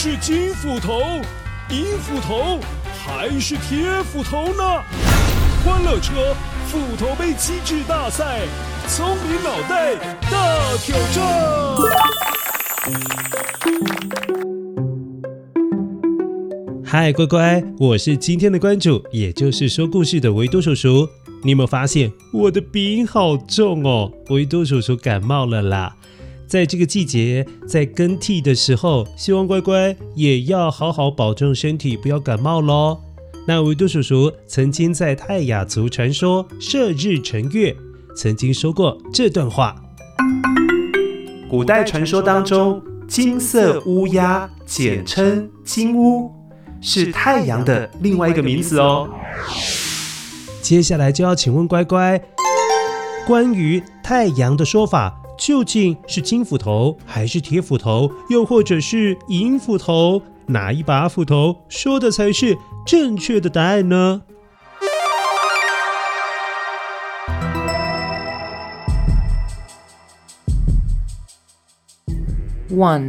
是金斧头、银斧头还是铁斧头呢？欢乐车斧头杯机智大赛，聪明脑袋大挑战。嗨，乖乖，我是今天的关主，也就是说故事的维多叔叔。你有没有发现我的鼻音好重哦？维多叔叔感冒了啦。在这个季节，在更替的时候，希望乖乖也要好好保重身体，不要感冒喽。那维多叔叔曾经在泰雅族传说射日成月，曾经说过这段话：古代传说当中，金色乌鸦，简称金乌。是太阳的另外一个名字哦。接下来就要请问乖乖，关于太阳的说法，究竟是金斧头还是铁斧头，又或者是银斧头？哪一把斧头说的才是正确的答案呢？One。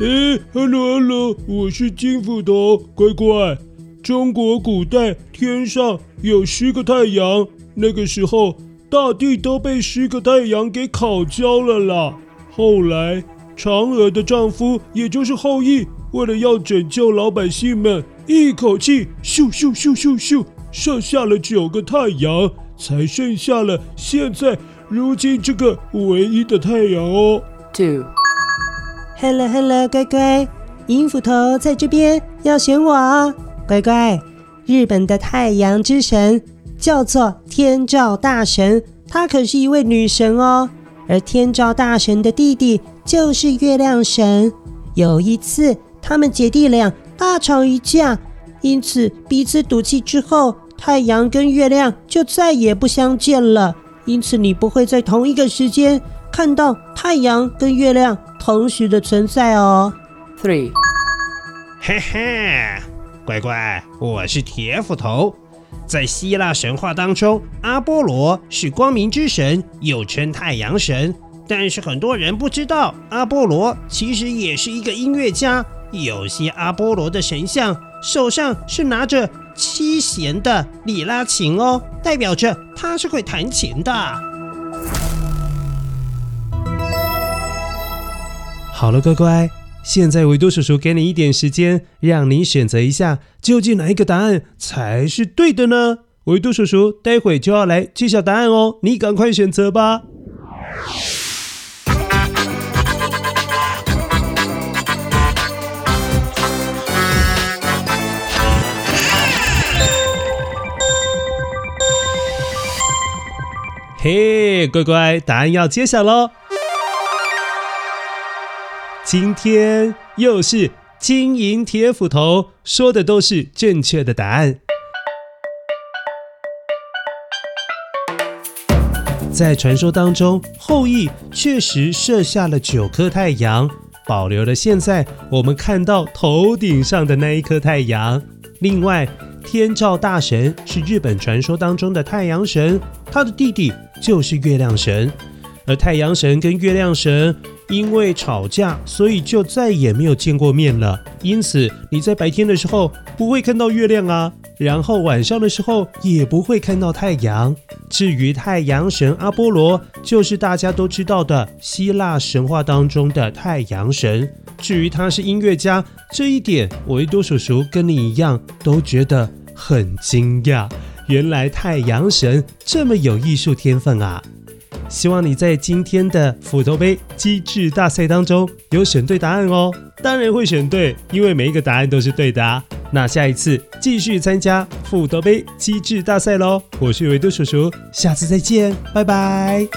哎，hello hello，我是金斧头，乖乖。中国古代天上有十个太阳，那个时候大地都被十个太阳给烤焦了啦。后来嫦娥的丈夫，也就是后羿，为了要拯救老百姓们，一口气咻咻咻咻咻射下了九个太阳，才剩下了现在如今这个唯一的太阳哦。Two。Hello Hello，乖乖，银斧头在这边，要选我哦，乖乖。日本的太阳之神叫做天照大神，她可是一位女神哦。而天照大神的弟弟就是月亮神。有一次，他们姐弟俩大吵一架，因此彼此赌气之后，太阳跟月亮就再也不相见了。因此，你不会在同一个时间看到太阳跟月亮同时的存在哦。Three，嘿嘿，乖乖，我是铁斧头。在希腊神话当中，阿波罗是光明之神，又称太阳神。但是很多人不知道，阿波罗其实也是一个音乐家。有些阿波罗的神像手上是拿着七弦的里拉琴哦，代表着他是会弹琴的。好了，乖乖，现在维多叔叔给你一点时间，让你选择一下，究竟哪一个答案才是对的呢？维多叔叔待会就要来揭晓答案哦，你赶快选择吧。嘿，乖乖，答案要揭晓喽！今天又是金银铁斧头，说的都是正确的答案。在传说当中，后羿确实射下了九颗太阳，保留了现在我们看到头顶上的那一颗太阳。另外，天照大神是日本传说当中的太阳神，他的弟弟就是月亮神，而太阳神跟月亮神。因为吵架，所以就再也没有见过面了。因此，你在白天的时候不会看到月亮啊，然后晚上的时候也不会看到太阳。至于太阳神阿波罗，就是大家都知道的希腊神话当中的太阳神。至于他是音乐家，这一点维多叔叔跟你一样都觉得很惊讶。原来太阳神这么有艺术天分啊！希望你在今天的斧头杯机智大赛当中有选对答案哦，当然会选对，因为每一个答案都是对的。那下一次继续参加斧头杯机智大赛喽！我是维多叔叔，下次再见，拜拜。